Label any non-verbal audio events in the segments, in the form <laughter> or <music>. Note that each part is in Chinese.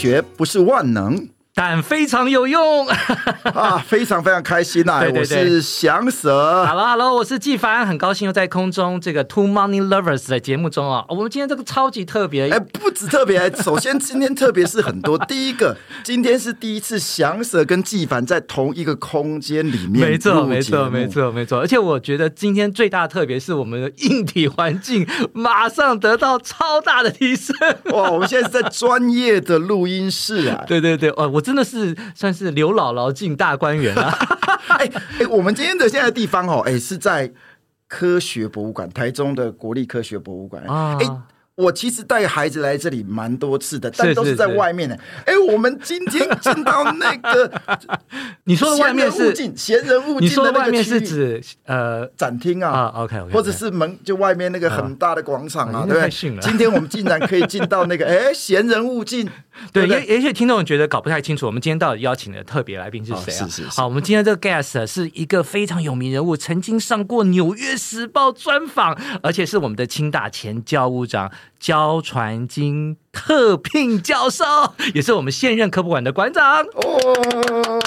学不是万能。但非常有用 <laughs> 啊！非常非常开心呐、啊！对对对，我是翔 Sir。Hello，Hello，我是纪凡，很高兴又在空中这个 Two Money Lovers 的节目中啊。我们今天这个超级特别，哎，不止特别，首先今天特别是很多。<laughs> 第一个，今天是第一次翔 Sir 跟纪凡在同一个空间里面，没错，没错，没错，没错。而且我觉得今天最大的特别是我们的硬体环境 <laughs> 马上得到超大的提升。哇，我们现在是在专业的录音室啊！对对对，哦，我。真的是算是刘姥姥进大观园啊！<laughs> 哎哎，我们今天的现在的地方哦，哎，是在科学博物馆，台中的国立科学博物馆啊。哎我其实带孩子来这里蛮多次的，但都是在外面的。哎，我们今天进到那个，<laughs> 你说的外面是闲人勿进，你说的外面是指呃展厅啊，啊，OK，或者是门就外面那个很大的广场啊，对不对？今天我们竟然可以进到那个，<laughs> 哎，闲人勿进。对，也也许听众觉得搞不太清楚，我们今天到底邀请的特别来宾是谁啊？是是是。好，我们今天这个 guest 是一个非常有名人物，曾经上过《纽约时报》专访，而且是我们的清大前教务长。焦传金特聘教授，也是我们现任科普馆的馆长。哦，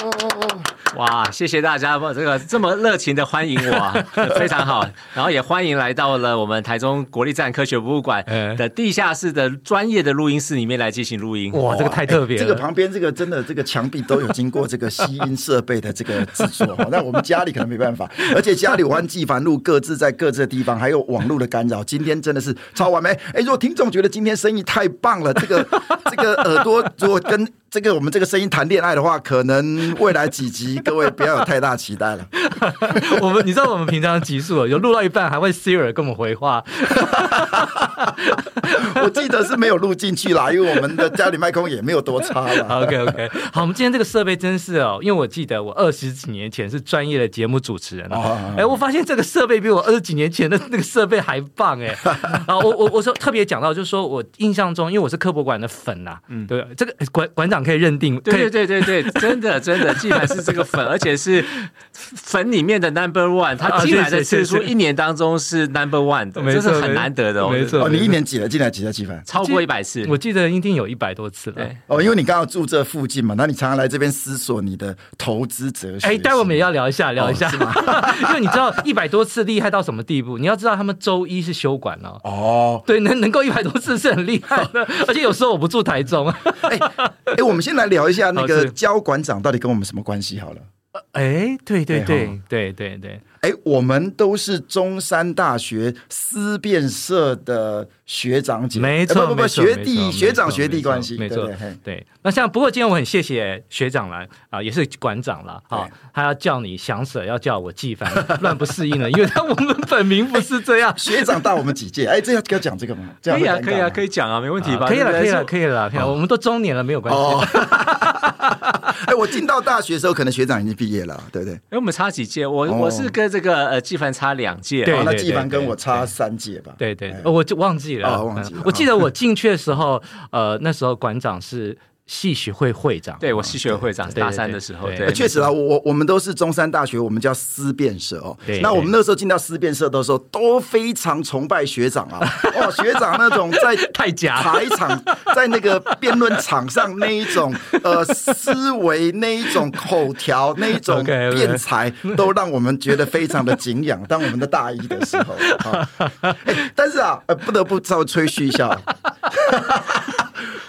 <laughs> 哇，谢谢大家，这个这么热情的欢迎我，<laughs> 非常好。然后也欢迎来到了我们台中国立自然科学博物馆 <laughs> 的地下室的专业的录音室里面来进行录音。哇，这个太特别了。这个旁边这个真的这个墙壁都有经过这个吸音设备的这个制作。那我们家里可能没办法，而且家里我和纪凡录各自在各自的地方，还有网络的干扰。今天真的是超完美。哎，如果听众觉得今天生意太棒了，这个这个耳朵如果跟这个我们这个声音谈恋爱的话，可能未来几集各位不要有太大期待了。<laughs> 我们你知道我们平常集数有录到一半还会 Siri 跟我们回话，<laughs> 我记得是没有录进去啦，因为我们的家里麦克风也没有多差了。<laughs> OK OK，好，我们今天这个设备真是哦，因为我记得我二十几年前是专业的节目主持人哦，哎，我发现这个设备比我二十几年前的那个设备还棒哎。啊，我我我说特别讲到就是说我印象中，因为我是科博馆的粉呐，嗯，对，这个馆馆长可以认定，对对对对对，真的真的，既然是这个粉，而且是粉里面的 Number One，他进来的次数一年当中是 Number One，的这是很难得的哦。没错，你一年几了？进来几次纪凡？超过一百次，我记得一定有一百多次了。哦，因为你刚好住这附近嘛，那你常常来这边思索你的投资哲学。哎，待会我们也要聊一下，聊一下，<laughs> 因为你知道一百多次厉害到什么地步？你要知道他们周一是休馆了。哦，对，能能够一百多次是很厉害的，<laughs> 而且有时候我不住台中。哎哎，我们先来聊一下那个焦馆长到底跟我们什么关系好了。哎，对对对对对对。哎，我们都是中山大学思辨社的学长姐，没错，不不学弟学长学弟关系，没错，对。那像不过今天我很谢谢学长来啊，也是馆长了啊，他要叫你翔 Sir，要叫我纪凡，乱不适应了，因为他我们本名不是这样。学长大我们几届？哎，这要要讲这个吗？可以啊，可以啊，可以讲啊，没问题吧？可以了，可以了，可以了，可以了，我们都中年了，没有关系。<laughs> <laughs> 哎，我进到大学的时候，可能学长已经毕业了，对不对？哎，我们差几届？我我是跟这个呃纪凡差两届，对，那纪凡跟我差三届吧？对对，我就忘记了，忘记了。我记得 <laughs> 我进去的时候，呃，那时候馆长是。系学会会长，对，我系学会会长，大三的时候，对，确实啊，我我们都是中山大学，我们叫思辨社哦。那我们那时候进到思辨社的时候，都非常崇拜学长啊。<laughs> 哦，学长那种在 <laughs> 太假台场，在那个辩论场上那一种呃思维，那一种口条，那一种辩才，都让我们觉得非常的敬仰。当我们的大一的时候，哎，但是啊，不得不稍微吹嘘一下。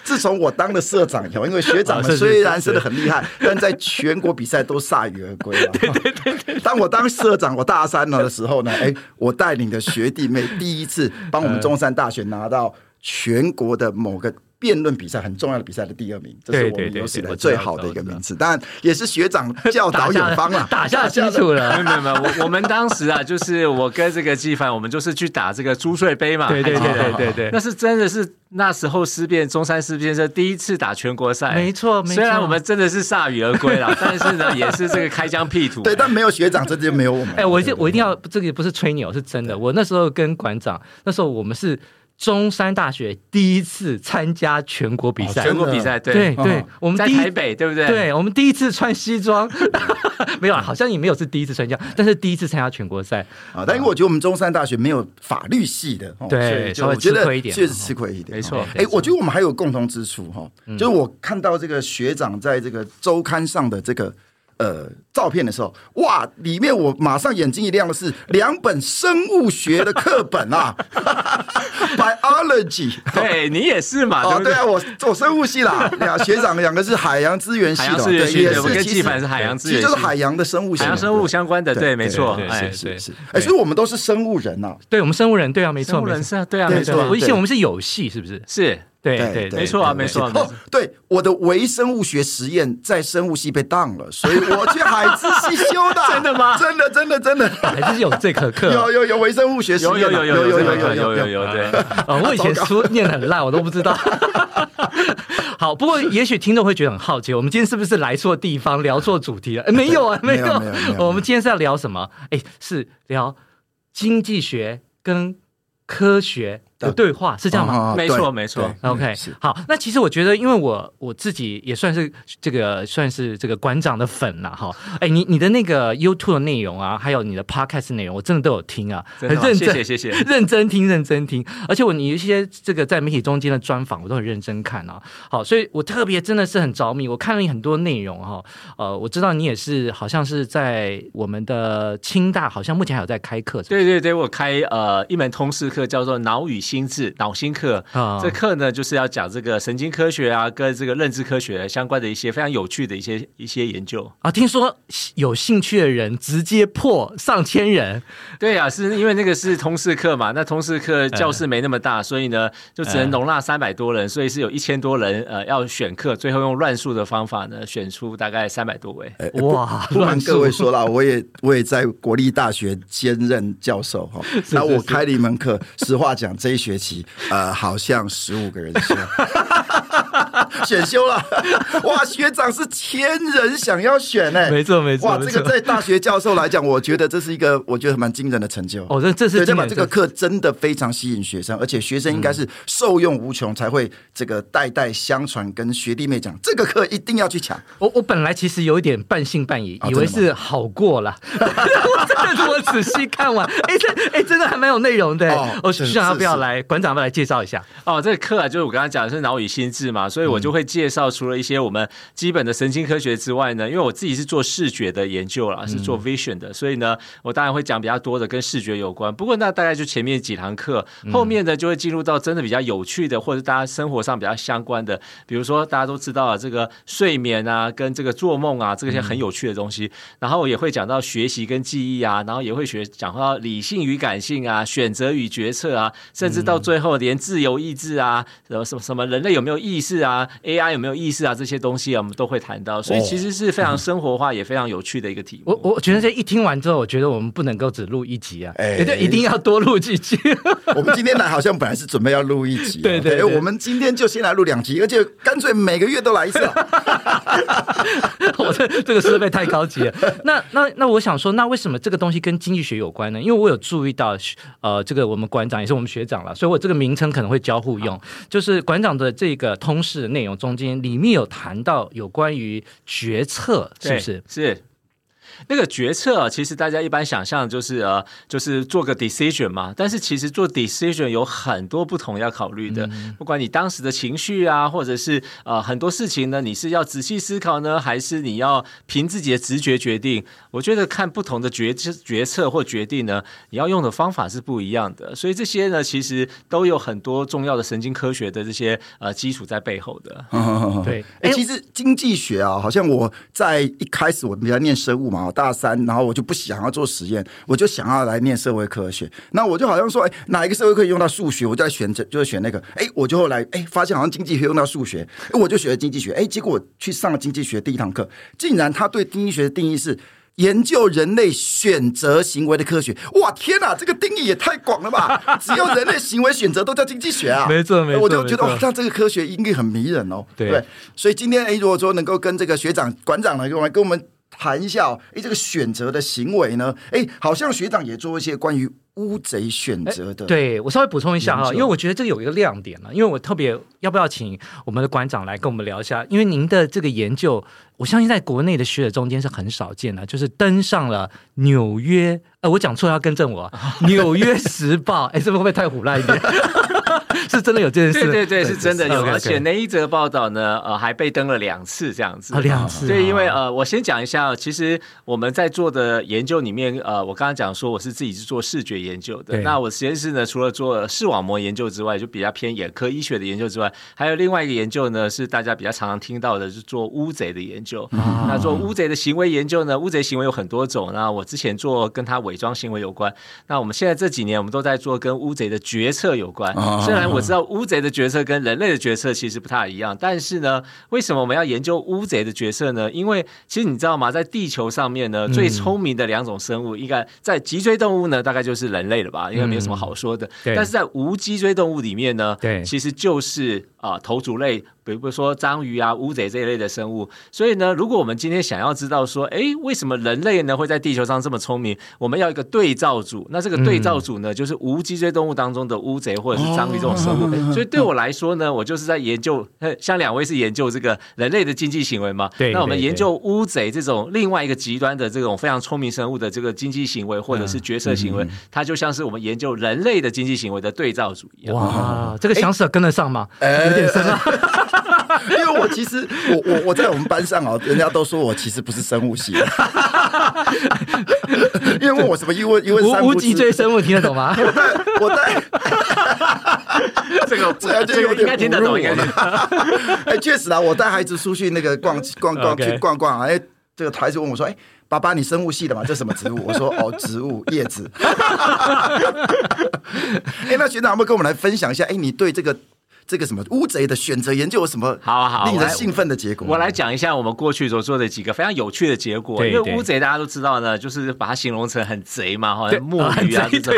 自从我当了社长以后，因为学长们虽然真的很厉害，<laughs> 但在全国比赛都铩羽而归了。对对对对。当我当社长，我大三了的时候呢，哎，我带领的学弟妹第一次帮我们中山大学拿到全国的某个。辩论比赛很重要的比赛的第二名，这是我们有史以来最好的一个名次。当然也是学长 <laughs> 教导有方啊，打下基础了。<laughs> <laughs> 没有没有，我我们当时啊，就是我跟这个纪凡，我们就是去打这个朱穗杯嘛。对对对对对对，那是真的是那时候思辨中山思辨社第一次打全国赛。没错没错，虽然我们真的是铩羽而归了，但是呢，也是这个开疆辟土。对，但没有学长，这就没有我们。哎，我一定我一定要这个不是吹牛，是真的。我那时候跟馆长，那时候我们是。中山大学第一次参加全国比赛，全国比赛，对对对，我们在台北，对不对？对，我们第一次穿西装，<laughs> 没有啊，好像也没有是第一次参加，但是第一次参加全国赛啊。但因为我觉得我们中山大学没有法律系的，对，稍微吃亏一点，确实吃亏一点，没错。哎，我觉得我们还有共同之处哈，就是我看到这个学长在这个周刊上的这个。呃，照片的时候，哇，里面我马上眼睛一亮的是两本生物学的课本啊，<laughs> biology，<laughs> 对你也是嘛？哦，对啊，我做生物系啦，俩学长两个是海洋资源系的，对，也是其实是海洋资源，其实就是海洋的生物系，海洋生物相关的，对，没错，哎，是是，哎，所以我们都是生物人呐，对，我们生物人，对啊，没错，生物人是啊，对啊，没错，我以前我们是有系，是不是？是。对对，没错啊，没错。哦，对，我的微生物学实验在生物系被当了，所以我去海资系修的。<laughs> 真的吗？真的，真的，真的，还是有这课课。有有有微生物学实验，有有有有有有有有有。对，我以前书念得很烂，我都不知道。好，不过也许听众会觉得很好奇，我们今天是不是来错地方，聊错主题了？哎，没有啊，没有，没有。我们今天是要聊什么？哎，是聊经济学跟科学。的对话是这样吗？没错，没错。OK，好。那其实我觉得，因为我我自己也算是这个算是这个馆长的粉了哈。哎，你你的那个 YouTube 的内容啊，还有你的 Podcast 内容，我真的都有听啊，很认真，谢谢谢谢，<laughs> 认真听认真听。而且我你一些这个在媒体中间的专访，我都很认真看啊。好，所以我特别真的是很着迷。我看了你很多内容哈。呃，我知道你也是，好像是在我们的清大，好像目前还有在开课。对对对，我开呃一门通识课，叫做脑与心智脑心课。啊，这课呢就是要讲这个神经科学啊，跟这个认知科学相关的一些非常有趣的一些一些研究。啊。听说有兴趣的人直接破上千人，<laughs> 对呀、啊，是因为那个是通识课嘛，那通识课教室没那么大，所以呢就只能容纳三百多人，所以是有一千多人呃要选课，最后用乱数的方法呢选出大概三百多位。哇，不瞒各位说了，我也我也在国立大学兼任教授哈，<laughs> 那我开了一门课，实话讲这一学期。呃，好像十五个人修，<laughs> 选修了，哇！学长是千人想要选呢，没错没错，哇！这个在大学教授来讲，我觉得这是一个我觉得蛮惊人的成就。哦，这这是对吧？这个课真的非常吸引学生，而且学生应该是受用无穷，才会这个代代相传。跟学弟妹讲，这个课一定要去抢。我我本来其实有一点半信半疑，以为是好过了，<laughs> 我真的是我仔细看完，<laughs> 哎，这哎真的还蛮有内容的。哦，学长要不要来？馆长要不要来介绍一下？哦，这个课啊，就是我刚刚讲的是脑与心智嘛，所以我就会介绍除了一些我们基本的神经科学之外呢，因为我自己是做视觉的研究啦，是做 vision 的，所以呢，我当然会讲比较多的跟视觉有关。不过那大概就前面几堂课，后面呢就会进入到真的比较有趣的，或者大家生活上比较相关的，比如说大家都知道啊，这个睡眠啊，跟这个做梦啊，这些很有趣的东西。然后我也会讲到学习跟记忆啊，然后也会学讲到理性与感性啊，选择与决策啊，甚至到最后连自由意志啊，什么什么什么人类有没有意识啊，AI 有没有意识啊，这些东西啊，我们都会谈到。所以其实是非常生活化，也非常有趣的一个题目。我我觉得这一听完之后，我觉得我们不能够只录一集啊，哎，对，一定要多录几集。<laughs> 我们今天来好像本来是准备要录一集，对对，我们今天就先来录两集，而且干脆每个月都来一次。<laughs> 我这这个设备太高级了。那 <laughs> 那那，我想说，那为什么这个东西跟经济学有关呢？因为我有注意到，呃，这个我们馆长也是我们学长了，所以我这个名称可能会交互用。就是馆长的这个通识的中间，里面有谈到有关于决策，是不是？是。那个决策啊，其实大家一般想象就是呃，就是做个 decision 嘛。但是其实做 decision 有很多不同要考虑的，不管你当时的情绪啊，或者是呃很多事情呢，你是要仔细思考呢，还是你要凭自己的直觉决定？我觉得看不同的决决策或决定呢，你要用的方法是不一样的。所以这些呢，其实都有很多重要的神经科学的这些呃基础在背后的。对，哎，其实经济学啊，好像我在一开始我比较念生物嘛。大三，然后我就不想要做实验，我就想要来念社会科学。那我就好像说，哎，哪一个社会科学用到数学，我就来选择，就是选那个。哎，我就后来哎发现好像经济学用到数学，哎，我就学了经济学。哎，结果我去上了经济学第一堂课，竟然他对经济学的定义是研究人类选择行为的科学。哇，天哪，这个定义也太广了吧！<laughs> 只要人类行为选择都叫经济学啊？没错，没错。我就觉得哇，那这个科学应该很迷人哦。对，所以今天哎，如果说能够跟这个学长、馆长呢，跟我们跟我们。谈一下，哎，这个选择的行为呢？哎，好像学长也做一些关于乌贼选择的。对，我稍微补充一下哈，因为我觉得这个有一个亮点了，因为我特别要不要请我们的馆长来跟我们聊一下？因为您的这个研究，我相信在国内的学者中间是很少见的，就是登上了纽约，呃，我讲错要更正我，<laughs>《纽约时报》。哎，这会不会太胡乱一点？<laughs> 是真的有这件事，对对对，是真的有，而且那一则报道呢，呃，还被登了两次这样子，两次。对，因为呃，我先讲一下，其实我们在做的研究里面，呃，我刚刚讲说我是自己是做视觉研究的，那我实验室呢，除了做视网膜研究之外，就比较偏眼科医学的研究之外，还有另外一个研究呢，是大家比较常常听到的，是做乌贼的研究。那做乌贼的行为研究呢，乌贼行为有很多种。那我之前做跟他伪装行为有关，那我们现在这几年我们都在做跟乌贼的决策有关，虽然。我知道乌贼的角色跟人类的角色其实不太一样，但是呢，为什么我们要研究乌贼的角色呢？因为其实你知道吗，在地球上面呢，最聪明的两种生物，应该在脊椎动物呢，大概就是人类了吧？应该没有什么好说的。但是在无脊椎动物里面呢，对，其实就是啊，头足类。比如说章鱼啊、乌贼这一类的生物，所以呢，如果我们今天想要知道说，哎，为什么人类呢会在地球上这么聪明？我们要一个对照组，那这个对照组呢，嗯、就是无脊椎动物当中的乌贼或者是章鱼这种生物。哦、所以对我来说呢，我就是在研究，像两位是研究这个人类的经济行为嘛？对。那我们研究乌贼这种另外一个极端的这种非常聪明生物的这个经济行为或者是决策行为，嗯嗯、它就像是我们研究人类的经济行为的对照组一样。哇，这个想法跟得上吗？有点深啊。<laughs> <laughs> 因为我其实我我我在我们班上哦，人家都说我其实不是生物系的，<laughs> 因为问我什么一问一问三无脊椎生物听得懂吗？我在我在这个这个应该听得懂，应该。<laughs> 哎，确实啊，我带孩子出去那个逛逛逛去逛逛，哎，这个孩子问我说：“哎，爸爸，你生物系的嘛？这什么植物？”我说：“哦，植物叶子。”哎，那学长有没有跟我们来分享一下？哎，你对这个。这个什么乌贼的选择研究有什么好好令人兴奋的结果？我来讲一下我们过去所做的几个非常有趣的结果。因为乌贼大家都知道呢，就是把它形容成很贼嘛，<laughs> 哈，墨鱼啊这种。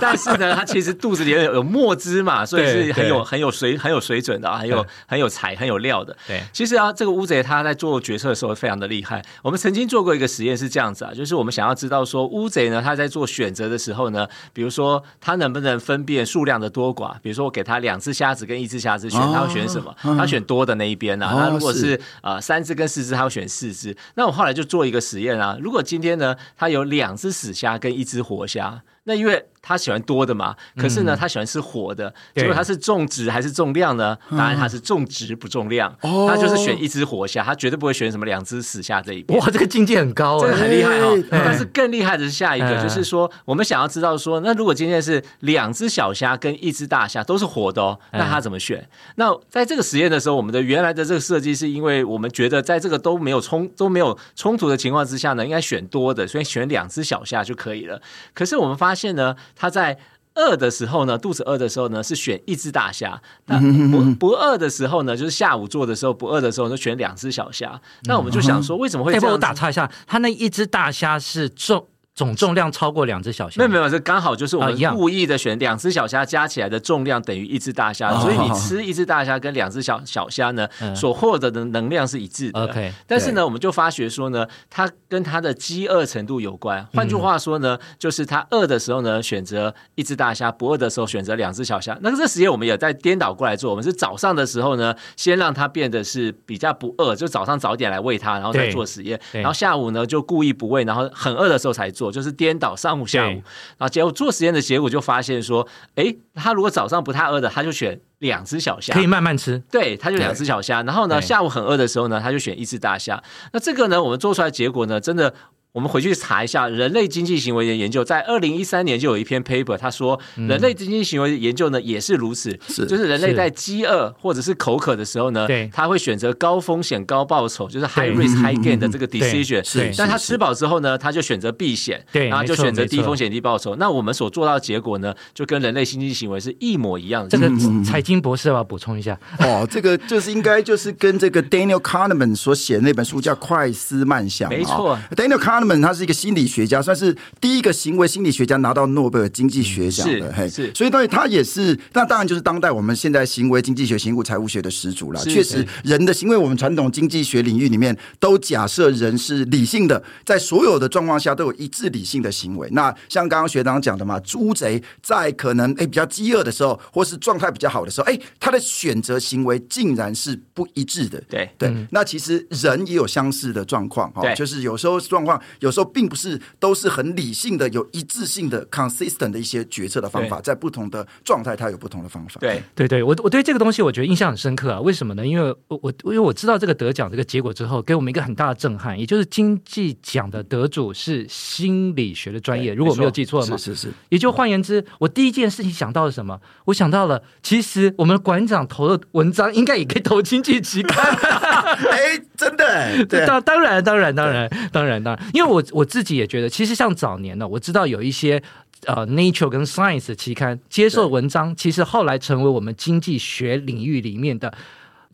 但是呢，它其实肚子里有有墨汁嘛，所以是很有很有水很有水准的，很有很有才很有料的。对，其实啊，这个乌贼它在做决策的时候非常的厉害。我们曾经做过一个实验是这样子啊，就是我们想要知道说乌贼呢，它在做选择的时候呢，比如说它能不能分辨数量的多寡，比如说我给它两只虾子跟一只虾子选，他。选什么？他选多的那一边啊。那如果是呃三只跟四只，他会选四只。那我后来就做一个实验啊。如果今天呢，他有两只死虾跟一只活虾，那因为。他喜欢多的嘛？可是呢，他喜欢吃活的。结果他是重质还是重量呢？当然他是重质不重量。他就是选一只活虾，他绝对不会选什么两只死虾这一边。哇，这个境界很高，这个很厉害哦。但是更厉害的是下一个，就是说我们想要知道说，那如果今天是两只小虾跟一只大虾都是活的哦，那他怎么选？那在这个实验的时候，我们的原来的这个设计是因为我们觉得在这个都没有冲都没有冲突的情况之下呢，应该选多的，所以选两只小虾就可以了。可是我们发现呢。他在饿的时候呢，肚子饿的时候呢，是选一只大虾；那不不饿的时候呢，就是下午做的时候不饿的时候，就选两只小虾。那我们就想说，为什么会这样？欸，我打岔一下，他那一只大虾是重。总重量超过两只小虾？没有没有，这刚好就是我们故意的选两只小虾加起来的重量等于一只大虾，所以你吃一只大虾跟两只小小虾呢，所获得的能量是一致的。OK，但是呢，我们就发觉说呢，它跟它的饥饿程度有关。换句话说呢，就是它饿的时候呢，选择一只大虾；不饿的时候选择两只小虾。那个这实验我们也在颠倒过来做，我们是早上的时候呢，先让它变得是比较不饿，就早上早点来喂它，然后再做实验。然后下午呢，就故意不喂，然后很饿的时候才做，就是颠倒上午下午，然后结果做实验的结果就发现说，哎，他如果早上不太饿的，他就选两只小虾，可以慢慢吃。对，他就两只小虾。然后呢，下午很饿的时候呢，他就选一只大虾。那这个呢，我们做出来结果呢，真的。我们回去查一下人类经济行为的研究，在二零一三年就有一篇 paper，他说人类经济行为的研究呢也是如此，是就是人类在饥饿或者是口渴的时候呢，对，他会选择高风险高报酬，就是 high risk high gain 的这个 decision，是，但他吃饱之后呢，他就选择避险，对，然后就选择低风险低报酬。那我们所做到的结果呢，就跟人类经济行为是一模一样的。这个财经博士要补充一下？哦，这个就是应该就是跟这个 Daniel Kahneman 所写的那本书叫《快思慢想》，没错，Daniel Kahneman。Kahneman 他是一个心理学家，算是第一个行为心理学家拿到诺贝尔经济学奖的。嘿，是，所以对他也是，那当然就是当代我们现在行为经济学、行为财务学的始祖了。确实，人的行为，我们传统经济学领域里面都假设人是理性的，在所有的状况下都有一致理性的行为。那像刚刚学长讲的嘛，乌贼在可能哎比较饥饿的时候，或是状态比较好的时候，哎，他的选择行为竟然是不一致的。对对，嗯、那其实人也有相似的状况哈，就是有时候状况，有时候并不是都是很理性的、有一致性的、consistent 的一些决策的方法，在不同的状态，它有不同的方法。对对对，我我对这个东西我觉得印象很深刻啊。为什么呢？因为我我因为我知道这个得奖这个结果之后，给我们一个很大的震撼，也就是经济奖的得主是心理学的专业，如果我没有记错的话，是是是。也就换言之，我第一件事情想到了什么？我想到了，其实我们馆长投的文章应该也可以投经济期刊。<laughs> <laughs> 哎，真的，对，当当然当然当然当然当然，因为我我自己也觉得，其实像早年呢，我知道有一些呃 Nature 跟 Science 期刊接受文章，其实后来成为我们经济学领域里面的。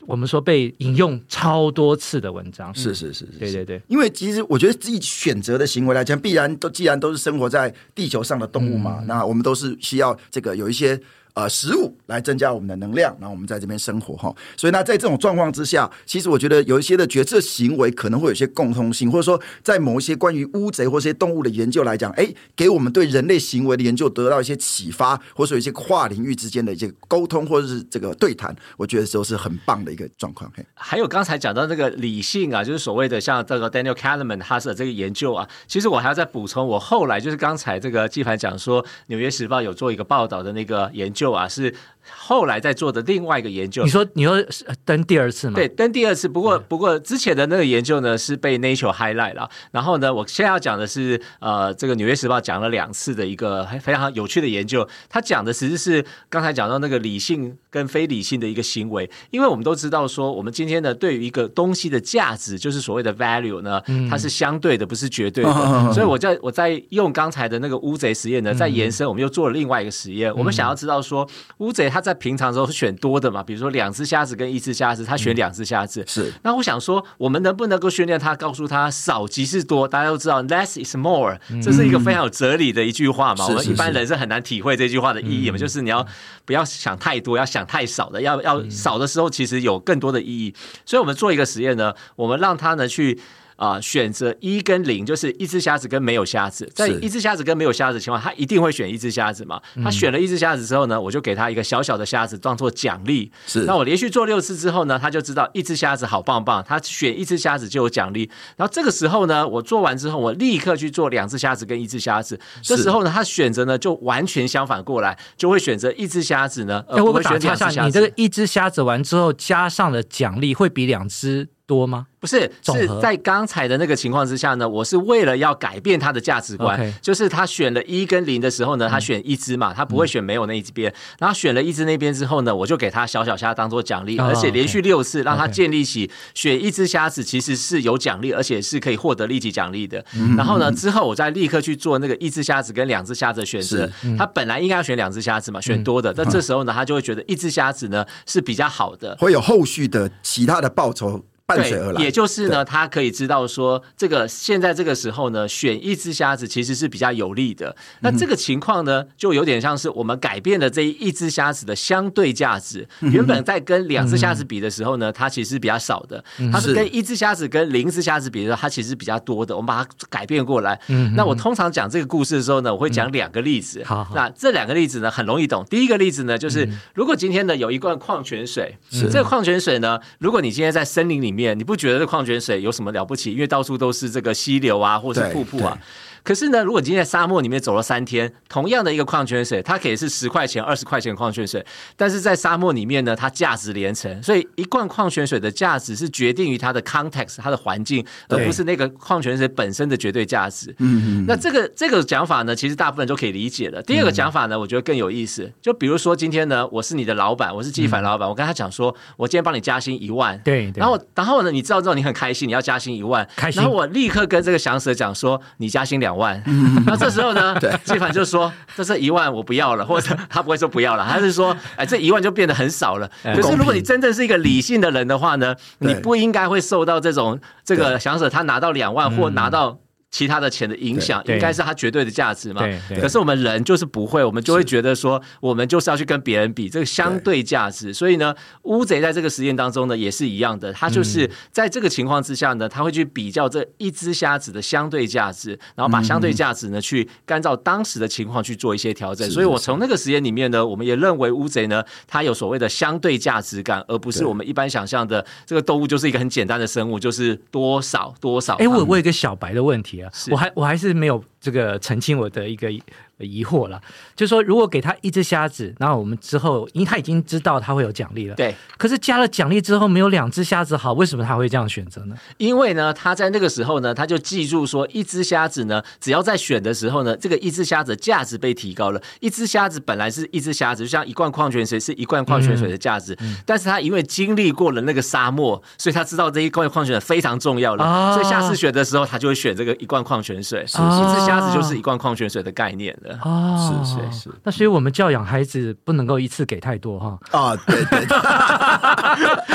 我们说被引用超多次的文章，是是是，对对对，因为其实我觉得自己选择的行为来讲，必然都既然都是生活在地球上的动物嘛，那我们都是需要这个有一些。呃，食物来增加我们的能量，然后我们在这边生活哈。所以呢，在这种状况之下，其实我觉得有一些的决策行为可能会有些共通性，或者说在某一些关于乌贼或这些动物的研究来讲，哎，给我们对人类行为的研究得到一些启发，或者说一些跨领域之间的一些沟通，或者是这个对谈，我觉得都是很棒的一个状况。嘿，还有刚才讲到这个理性啊，就是所谓的像这个 Daniel Kahneman 他的这个研究啊，其实我还要再补充，我后来就是刚才这个纪凡讲说，《纽约时报》有做一个报道的那个研究啊，是。后来在做的另外一个研究，你说你说登第二次吗？对，登第二次。不过不过之前的那个研究呢是被 Nature highlight 了。然后呢，我现在要讲的是呃，这个《纽约时报》讲了两次的一个非常有趣的研究。他讲的其实是刚才讲到那个理性跟非理性的一个行为。因为我们都知道说，我们今天呢对于一个东西的价值，就是所谓的 value 呢，它是相对的，不是绝对的。嗯、<laughs> 所以我在我在用刚才的那个乌贼实验呢，在延伸，我们又做了另外一个实验。我们想要知道说乌贼。他在平常时候是选多的嘛，比如说两只虾子跟一只虾子，他选两只虾子。是，那我想说，我们能不能够训练他，告诉他少即是多？大家都知道，less is more，这是一个非常有哲理的一句话嘛。我们一般人是很难体会这句话的意义嘛，就是你要不要想太多，要想太少的，要要少的时候，其实有更多的意义。所以我们做一个实验呢，我们让他呢去。啊、呃，选择一跟零，就是一只虾子跟没有虾子。在一只虾子跟没有虾子的情况，他一定会选一只虾子嘛。他选了一只虾子之后呢，我就给他一个小小的虾子当做奖励。是，那我连续做六次之后呢，他就知道一只虾子好棒棒，他选一只虾子就有奖励。然后这个时候呢，我做完之后，我立刻去做两只虾子跟一只虾子。这时候呢，他选择呢就完全相反过来，就会选择一只虾子呢，而不会选两只虾子。你这个一只虾子完之后加上的奖励会比两只多吗？不是，是在刚才的那个情况之下呢，我是为了要改变他的价值观，Okay. 就是他选了一跟零的时候呢，他选一只嘛，他不会选没有那一边，嗯、然后选了一只那边之后呢，我就给他小小虾当做奖励，哦、而且连续六次让他建立起选一只虾子其实是有奖励，而且是可以获得立即奖励的。嗯、然后呢，之后我再立刻去做那个一只虾子跟两只虾子的选择，嗯、他本来应该要选两只虾子嘛，选多的，但这时候呢，他就会觉得一只虾子呢是比较好的，会有后续的其他的报酬。伴随而来，也就是呢，他可以知道说，这个现在这个时候呢，选一只虾子其实是比较有利的。那这个情况呢，就有点像是我们改变了这一只虾子的相对价值。原本在跟两只虾子比的时候呢，它其实是比较少的。它是跟一只虾子跟零只虾子比的时候，它其实是比较多的。我们把它改变过来。那我通常讲这个故事的时候呢，我会讲两个例子。好，那这两个例子呢，很容易懂。第一个例子呢，就是如果今天呢有一罐矿泉水，这个矿泉水呢，如果你今天在森林里面。你不觉得这矿泉水有什么了不起？因为到处都是这个溪流啊，或者是瀑布啊。可是呢，如果今天在沙漠里面走了三天，同样的一个矿泉水，它可以是十块钱、二十块钱的矿泉水，但是在沙漠里面呢，它价值连城。所以一罐矿泉水的价值是决定于它的 context，它的环境，而不是那个矿泉水本身的绝对价值。嗯嗯。那这个这个讲法呢，其实大部分人都可以理解的。第二个讲法呢，我觉得更有意思。就比如说今天呢，我是你的老板，我是纪凡老板，我跟他讲说，我今天帮你加薪一万。对。然后然后呢，你知道之后你很开心，你要加薪一万。开心。然后我立刻跟这个翔 Sir 讲说，你加薪两万。那这时候呢，<laughs> 纪凡就说：“这是一万，我不要了。”或者他不会说不要了，他是说：“哎，这一万就变得很少了。”可是如果你真正是一个理性的人的话呢，你不应该会受到这种这个想舍他拿到两万或拿到其他的钱的影响，应该是它绝对的价值嘛。可是我们人就是不会，我们就会觉得说，我们就是要去跟别人比这个相对价值。所以呢，乌贼在这个实验当中呢，也是一样的，它就是在这个情况之下呢，他会去比较这一只虾子的相对价值，然后把相对价值呢去按照当时的情况去做一些调整。所以我从那个实验里面呢，我们也认为乌贼呢，它有所谓的相对价值感，而不是我们一般想象的这个动物就是一个很简单的生物，就是多少多少。哎，我我有一个小白的问题啊，我还我还是没有这个澄清我的一个。疑惑了，就是说，如果给他一只虾子，然后我们之后，因为他已经知道他会有奖励了，对。可是加了奖励之后，没有两只虾子好，为什么他会这样选择呢？因为呢，他在那个时候呢，他就记住说，一只虾子呢，只要在选的时候呢，这个一只虾子价值被提高了。一只虾子本来是一只虾子，就像一罐矿泉水是一罐矿泉水的价值，嗯嗯、但是他因为经历过了那个沙漠，所以他知道这一罐矿泉水非常重要了，啊、所以下次选的时候，他就会选这个一罐矿泉水。是，一只虾子就是一罐矿泉水的概念了。啊，是。是是，那所以我们教养孩子不能够一次给太多哈。啊，对对，对，<laughs>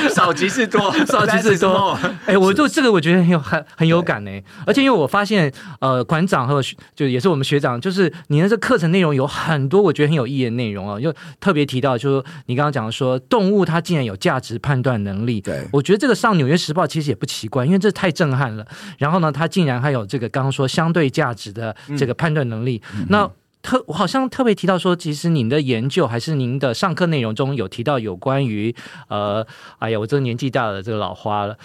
<laughs> 少即是多，少即是多。<laughs> 哎，我就这个我觉得很有很很有感呢。而且因为我发现，呃，馆长和就也是我们学长，就是你的这课程内容有很多我觉得很有意义的内容啊，又特别提到，就是你刚刚讲的说动物它竟然有价值判断能力。对，我觉得这个上《纽约时报》其实也不奇怪，因为这太震撼了。然后呢，它竟然还有这个刚刚说相对价值的这个判断能力，嗯、那。特我好像特别提到说，其实您的研究还是您的上课内容中有提到有关于呃，哎呀，我这个年纪大了，这个老花了。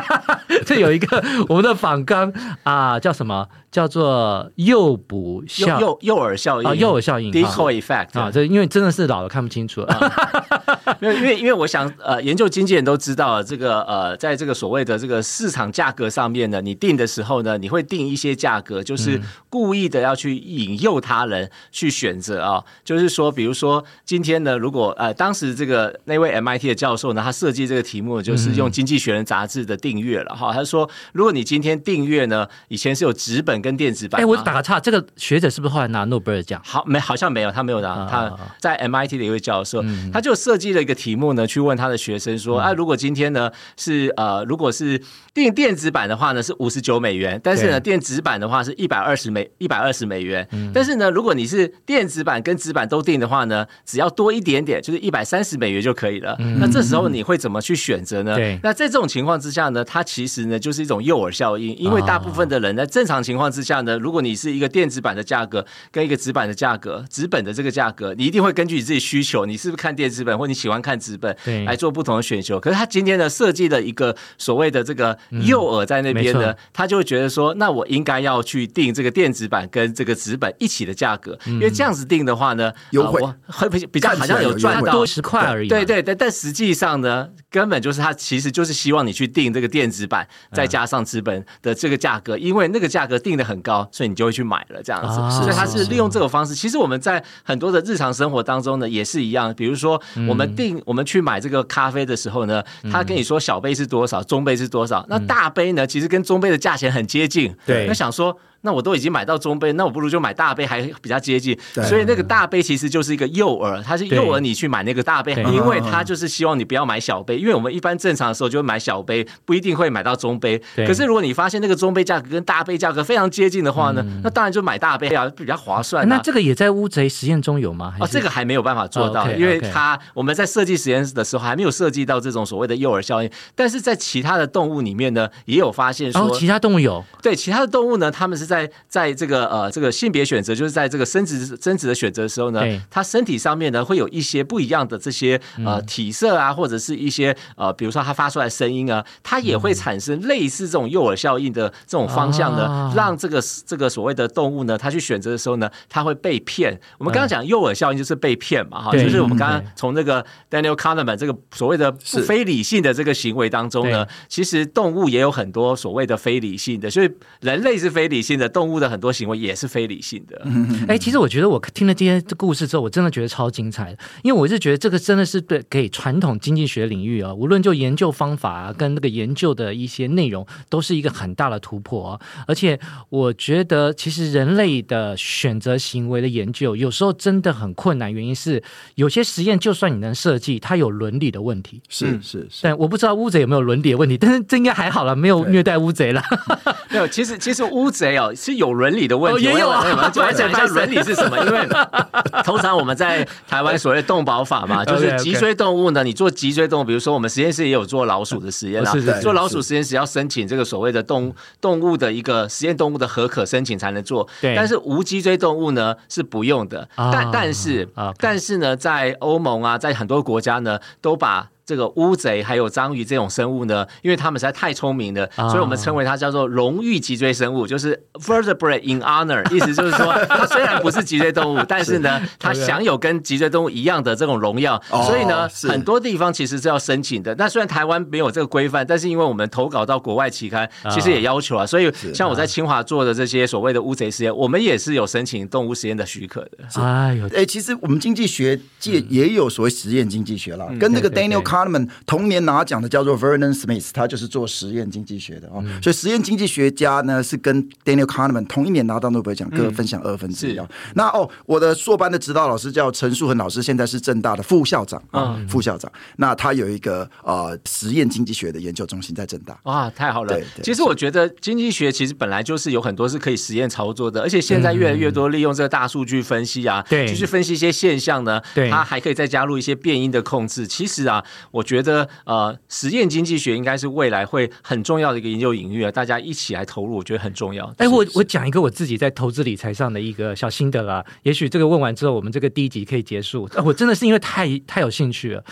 <laughs> 这有一个我们的访纲啊，叫什么？叫做诱捕效诱诱饵效应啊，诱饵效应 decoy effect 啊，这因为真的是老了看不清楚了。<laughs> 没有，因为因为我想呃，研究经纪人都知道这个呃，在这个所谓的这个市场价格上面呢，你定的时候呢，你会定一些价格，就是故意的要去引诱他人去选择啊，就是说，比如说今天呢，如果呃，当时这个那位 MIT 的教授呢，他设计这个题目就是用《经济学人》杂志的订阅了哈，他说，如果你今天订阅呢，以前是有纸本。跟电子版，哎，我打个岔，这个学者是不是后来拿诺贝尔奖？好，没，好像没有，他没有拿。他在 MIT 的一位教授，他就设计了一个题目呢，去问他的学生说：啊，如果今天呢是呃，如果是订电子版的话呢，是五十九美元，但是呢，电子版的话是一百二十美一百二十美元。但是呢，如果你是电子版跟纸版都订的话呢，只要多一点点，就是一百三十美元就可以了。那这时候你会怎么去选择呢？对那在这种情况之下呢，它其实呢就是一种诱饵效应，因为大部分的人在正常情况之下呢，如果你是一个电子版的价格跟一个纸版的价格，纸本的这个价格，你一定会根据你自己需求，你是不是看电子本或你喜欢看纸本，来做不同的选修。可是他今天呢设计了一个所谓的这个诱饵在那边呢，嗯、他就会觉得说，那我应该要去定这个电子版跟这个纸本一起的价格，因为这样子定的话呢，优惠会比比较好像有赚到多十块而已。对对对，但实际上呢，根本就是他其实就是希望你去定这个电子版，再加上资本的这个价格，因为那个价格定的很高。所以你就会去买了这样子，所以他是利用这种方式。其实我们在很多的日常生活当中呢，也是一样。比如说，我们订我们去买这个咖啡的时候呢，他跟你说小杯是多少，中杯是多少，那大杯呢，其实跟中杯的价钱很接近。对，那想说。那我都已经买到中杯，那我不如就买大杯，还比较接近。所以那个大杯其实就是一个诱饵，它是诱饵你去买那个大杯，因为它就是希望你不要买小杯。因为我们一般正常的时候就会买小杯，不一定会买到中杯。可是如果你发现那个中杯价格跟大杯价格非常接近的话呢，那当然就买大杯啊，比较划算。那这个也在乌贼实验中有吗？哦，这个还没有办法做到，因为它我们在设计实验室的时候还没有设计到这种所谓的诱饵效应。但是在其他的动物里面呢，也有发现说，其他动物有对其他的动物呢，他们是在在在这个。呃，这个性别选择就是在这个生殖生殖的选择的时候呢，他身体上面呢会有一些不一样的这些呃体色啊，或者是一些呃，比如说它发出来声音啊，它也会产生类似这种诱饵效应的这种方向呢，让这个这个所谓的动物呢，它去选择的时候呢，它会被骗。我们刚刚讲诱饵效应就是被骗嘛，哈，就是我们刚刚从这个 Daniel Kahneman 这个所谓的不非理性的这个行为当中呢，其实动物也有很多所谓的非理性的，所以人类是非理性的，动物的很多行为也是非理性的。哎，其实我觉得我听了这些故事之后，我真的觉得超精彩的，因为我是觉得这个真的是对给传统经济学领域啊，无论就研究方法啊，跟那个研究的一些内容，都是一个很大的突破啊。而且我觉得，其实人类的选择行为的研究有时候真的很困难，原因是有些实验就算你能设计，它有伦理的问题。是是是，但我不知道乌贼有没有伦理的问题，但是这应该还好了，没有虐待乌贼了。<laughs> 没有，其实其实乌贼哦。有，是有伦理的问题。哦、也有啊，我来 <laughs> 讲一下伦理是什么？因为 <laughs> 通常我们在台湾所谓动保法嘛，<laughs> 就是脊椎动物呢，你做脊椎动物，比如说我们实验室也有做老鼠的实验啦，是做老鼠实验室要申请这个所谓的动动物的一个实验动物的核可申请才能做。对，但是无脊椎动物呢是不用的。但但是但是呢，在欧盟啊，在很多国家呢，都把这个乌贼还有章鱼这种生物呢，因为它们实在太聪明了，所以我们称为它叫做荣誉脊椎生物，就是 vertebrate in honor，意思就是说，<laughs> 它虽然不是脊椎动物，但是呢，它享有跟脊椎动物一样的这种荣耀。所以呢，很多地方其实是要申请的。那虽然台湾没有这个规范，但是因为我们投稿到国外期刊，其实也要求啊。所以像我在清华做的这些所谓的乌贼实验，我们也是有申请动物实验的许可的。哎呦，哎，其实我们经济学界也有所谓实验经济学了，跟那个 Daniel。Kahneman 同年拿奖的叫做 Vernon Smith，他就是做实验经济学的哦，所以实验经济学家呢是跟 Daniel Kahneman 同一年拿到诺贝尔奖，各分享二分之一。那哦，我的硕班的指导老师叫陈树恒老师，现在是正大的副校长啊，副校长。那他有一个呃实验经济学的研究中心在正大。哇，太好了！其实我觉得经济学其实本来就是有很多是可以实验操作的，而且现在越来越多利用这个大数据分析啊，对，就是分析一些现象呢，对，它还可以再加入一些变因的控制。其实啊，我觉得。呃，实验经济学应该是未来会很重要的一个研究领域啊，大家一起来投入，我觉得很重要。哎，我我讲一个我自己在投资理财上的一个小心得啦。也许这个问完之后，我们这个第一集可以结束。我真的是因为太太有兴趣了。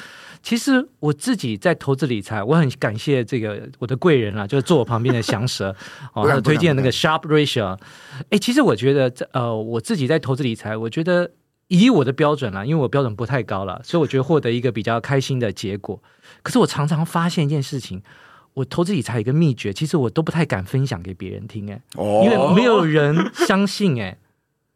其实我自己在投资理财，我很感谢这个我的贵人啊，就是坐我旁边的祥蛇 <laughs> 哦，他推荐那个 Sharpe Ratio。哎，其实我觉得这呃，我自己在投资理财，我觉得。以我的标准啦，因为我标准不太高了，所以我觉得获得一个比较开心的结果。可是我常常发现一件事情，我投资理财有一个秘诀，其实我都不太敢分享给别人听，哎，因为没有人相信，哎，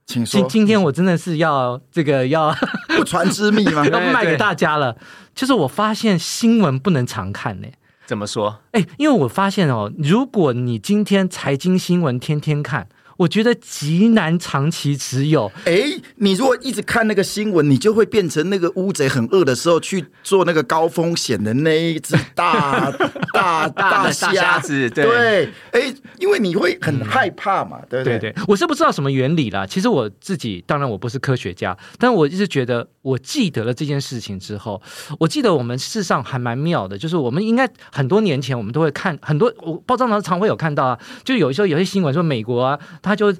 请说。今今天我真的是要这个要 <laughs> 不传之秘吗？<laughs> 要卖给大家了。就是我发现新闻不能常看，呢，怎么说？哎，因为我发现哦，如果你今天财经新闻天天看。我觉得极难长期持有。哎，你如果一直看那个新闻，你就会变成那个乌贼很饿的时候去做那个高风险的那一只大大 <laughs> 大虾子。对，哎，因为你会很害怕嘛，对不对？对对，我是不知道什么原理啦。其实我自己，当然我不是科学家，但我一直觉得，我记得了这件事情之后，我记得我们事实上还蛮妙的，就是我们应该很多年前我们都会看很多，我报章常常会有看到啊，就有时候有些新闻说美国啊。他就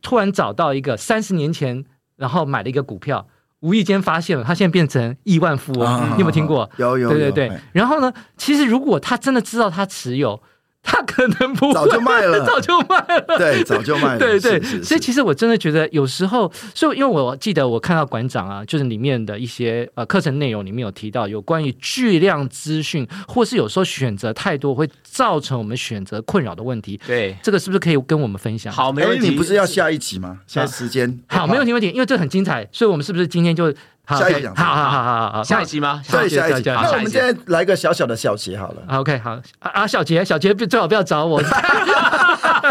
突然找到一个三十年前，然后买了一个股票，无意间发现了，他现在变成亿万富翁。啊、你有没有听过？有有，对对对。然后呢，其实如果他真的知道他持有。他可能不会早就卖了，<laughs> 早就卖了。对，早就卖了。对对，所以其实我真的觉得有时候，所以因为我记得我看到馆长啊，就是里面的一些呃课程内容里面有提到有关于巨量资讯，或是有时候选择太多会造成我们选择困扰的问题。对，这个是不是可以跟我们分享？好，没问题。你不是要下一集吗？现在时间好，没问题，没问题，因为这很精彩，所以我们是不是今天就？下一集讲，好好好好好，下一集吗？对，下一集。那我们现在来个小小的小结好了。OK，好啊，小杰，小杰最好不要找我。<laughs>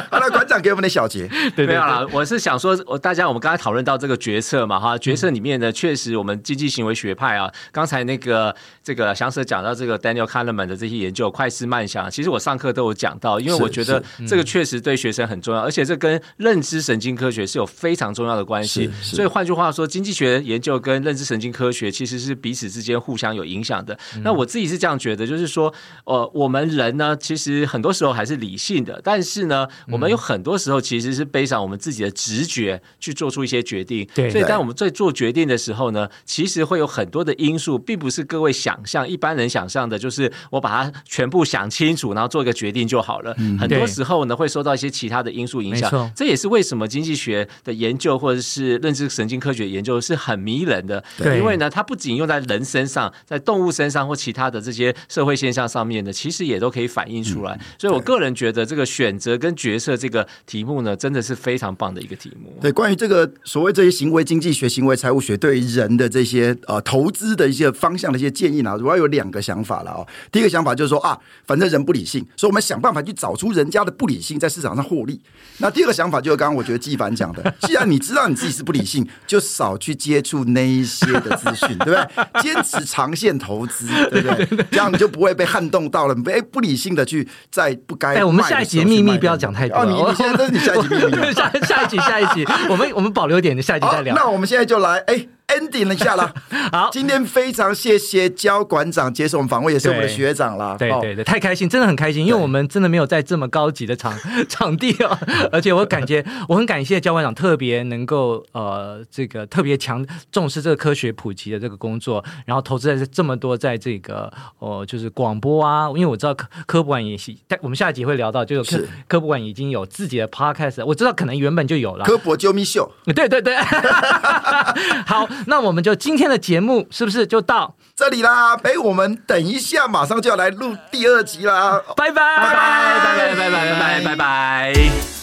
好了，馆长给我们的小结。对，没有啦，我是想说，我大家我们刚才讨论到这个决策嘛，哈，决策里面呢，确实我们经济行为学派啊，刚才那个这个祥蛇讲到这个 Daniel Kahneman 的这些研究，快思慢想，其实我上课都有讲到，因为我觉得这个确实对学生很重要，而且这跟认知神经科学是有非常重要的关系。所以换句话说，经济学研究跟认知神经科学其实是彼此之间互相有影响的。嗯、那我自己是这样觉得，就是说，呃，我们人呢，其实很多时候还是理性的，但是呢，我们有很多时候其实是背上我们自己的直觉去做出一些决定。对，所以当我们在做决定的时候呢，其实会有很多的因素，并不是各位想象一般人想象的，就是我把它全部想清楚，然后做一个决定就好了。嗯、很多时候呢，会受到一些其他的因素影响。这也是为什么经济学的研究或者是认知神经科学研究是很迷人的。对，因为呢，它不仅用在人身上，在动物身上或其他的这些社会现象上面呢，其实也都可以反映出来。嗯、所以我个人觉得，这个选择跟决策这个题目呢，真的是非常棒的一个题目。对，关于这个所谓这些行为经济学、行为财务学对于人的这些呃投资的一些方向的一些建议呢，主要有两个想法了哦。第一个想法就是说啊，反正人不理性，所以我们想办法去找出人家的不理性，在市场上获利。那第二个想法就是刚刚我觉得纪凡讲的，<laughs> 既然你知道你自己是不理性，就少去接触那一些的资讯，<laughs> 对不对？坚持长线投资，对不对？这样你就不会被撼动到了，哎不理性的去在不该。哎，我们下一节秘密不要讲太太多。哦，你你 <laughs> 现在这是你下一集秘密，<laughs> 下下一集下一集，我们我们保留点，下一集再聊。那我们现在就来，哎。Ending 了一下了，<laughs> 好，今天非常谢谢焦馆长接受我们访问，也是我们的学长啦。对对对，太开心，真的很开心，因为我们真的没有在这么高级的场场地哦，而且我感觉我很感谢焦馆长特别能够呃这个特别强重视这个科学普及的这个工作，然后投资在这么多在这个哦、呃、就是广播啊，因为我知道科科普馆也是，但我们下一集会聊到，就是科科普馆已经有自己的 podcast，我知道可能原本就有了。科博啾咪秀，对 <laughs> 对对，<laughs> 好。那我们就今天的节目是不是就到这里啦？陪，我们等一下马上就要来录第二集啦！拜拜拜拜拜拜拜拜拜拜拜。